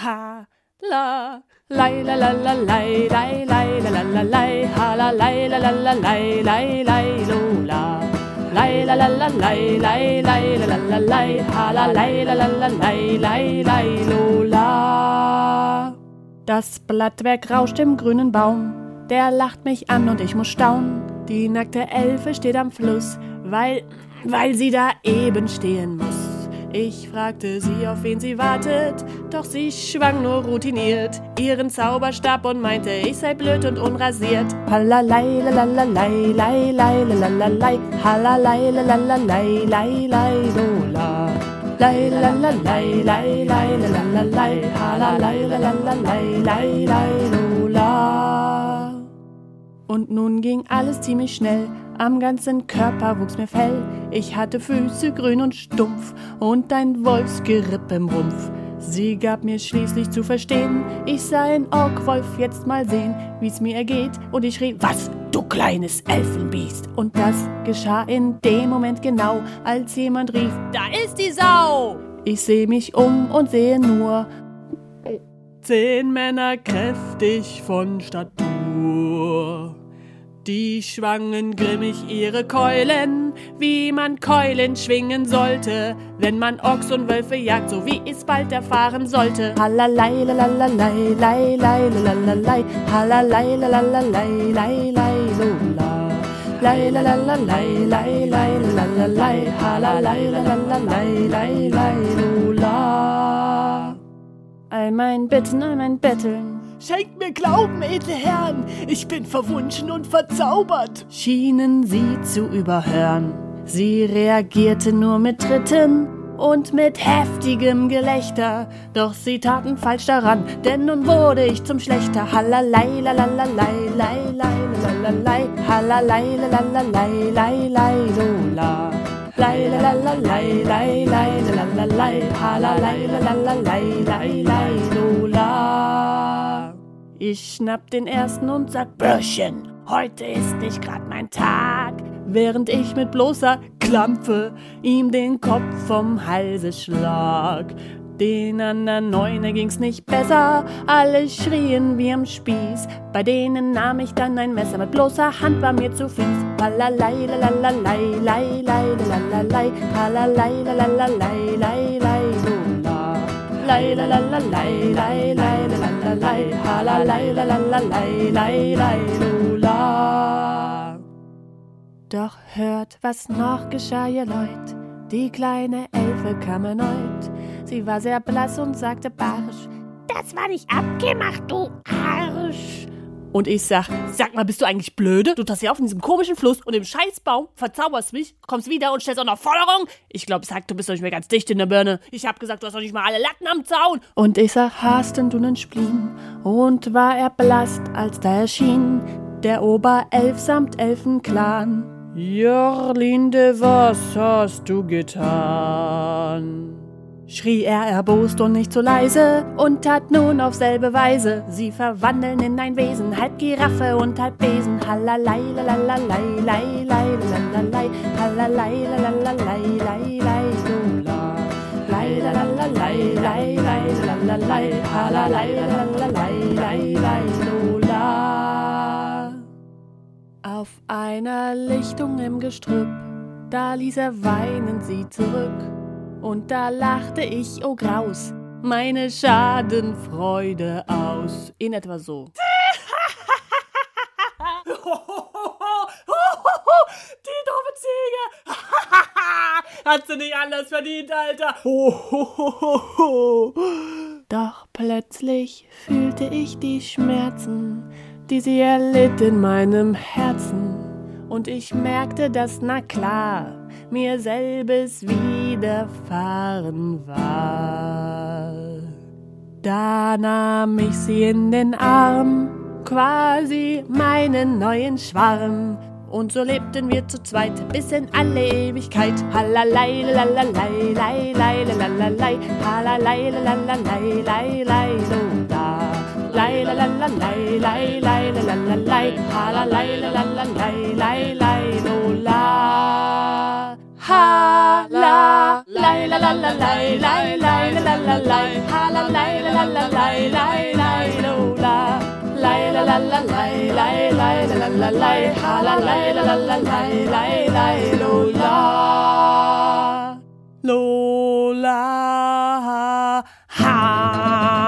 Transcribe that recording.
ha la lei la la la lei lei lei la la la lei ha la lei la la la lei lei lei lo la lei la la la lei lei lei la la la lei ha la lei la la la lei lei lei lo la Das Blattwerk rauscht im grünen Baum, der lacht mich an und ich muss staunen. Die nackte Elfe steht am Fluss, weil, weil sie da eben stehen muss. Ich fragte sie, auf wen sie wartet, doch sie schwang nur routiniert ihren Zauberstab und meinte, ich sei blöd und unrasiert. Halalei, lalalei, lei, lei, lalalei, halalei, lalalei, lei, lei, lola. Lei, lalalei, lei, lei, lalalei, halalei, lalalei, lei, lei, lola. Und nun ging alles ziemlich schnell. Am ganzen Körper wuchs mir Fell. Ich hatte Füße grün und stumpf und ein Wolfsgeripp im Rumpf. Sie gab mir schließlich zu verstehen, ich sei ein Orkwolf, jetzt mal sehen, wie's mir ergeht. Und ich schrie, was, du kleines Elfenbiest? Und das geschah in dem Moment genau, als jemand rief, da ist die Sau! Ich seh mich um und sehe nur zehn Männer kräftig von Statur. Die schwangen grimmig ihre Keulen, wie man Keulen schwingen sollte, wenn man Ochs und Wölfe jagt, so wie es bald erfahren sollte. Halalei, lalalei, lei, lei, lalalei, halalei, lalalei, lei, lei, lola. Lei, lalalei, lei, lei, lalalei, halalei, lalalei, lei, lei, lola. All mein Bitten, all mein Betteln, Schenkt mir Glauben, edle Herren, ich bin verwunschen und verzaubert. schienen sie zu überhören. Sie reagierte nur mit Tritten und mit heftigem Gelächter. Doch sie taten falsch daran, denn nun wurde ich zum Schlechter. Halalei, lalalei, lei, lei, lalalei, halalei, lalalei, lei, lei, lola. Lei, lalalei, lei, lei, lalalei, halalei, lalalei, lei, lei, lola. Ich schnapp den ersten und sag, Bürschchen, heute ist nicht grad mein Tag. Während ich mit bloßer Klampe ihm den Kopf vom Halse schlag. Den anderen Neune ging's nicht besser, alle schrien wie am Spieß. Bei denen nahm ich dann ein Messer, mit bloßer Hand war mir zu fies. Halalei, lalalei, lei, lei, lalalei, halalei, lalalei, lei, lei, Doch hört, was noch geschah, ihr Leut. Die kleine Elfe kam erneut. Sie war sehr blass und sagte barsch. Das war nicht abgemacht, du Arsch. Und ich sag, sag mal, bist du eigentlich blöde? Du tust hier auf in diesem komischen Fluss und im Scheißbaum, verzauberst mich, kommst wieder und stellst auch noch Forderung. Ich glaub, sag, du bist doch nicht mehr ganz dicht in der Birne. Ich hab gesagt, du hast doch nicht mal alle Latten am Zaun. Und ich sag, hast denn du nen Spleen? Und war erblasst, als da erschien der Oberelf samt Elfenclan. Jörlinde, was hast du getan? Schrie er erbost und nicht so leise und tat nun auf selbe Weise sie verwandeln in ein Wesen, halb Giraffe und halb Besen. Halalei, lalalei, lei, lei, lalalei, halalei, lalalei, lei, lei, lola. Lei, lalalei, lei, lei, lalalei, halalei, lalalei, lei, lei, lola. Auf einer Lichtung im Gestrüpp, da ließ er weinen sie zurück. Und da lachte ich, oh Graus, meine Schadenfreude aus. In etwa so. Die doofe Ziege. Hat sie nicht anders verdient, Alter. Doch plötzlich fühlte ich die Schmerzen, die sie erlitt in meinem Herzen. Und ich merkte, dass, na klar, mir selbes widerfahren war. Da nahm ich sie in den Arm, quasi meinen neuen Schwarm. Und so lebten wir zu zweit bis in alle Ewigkeit. Halalei, lalalei, lei, lei, lalalei, halalei, lalalei, lei, lei, lay la la la lay lay lay la la la lay ha la lay la la la lay lay lay lo la ha la lay la la la lay lay lay la la la lay ha la lay la la la lay lay lay lo la lay la la la lay lay lay la la la lay ha la lay la la la lay lay lay lo la Lola la ha.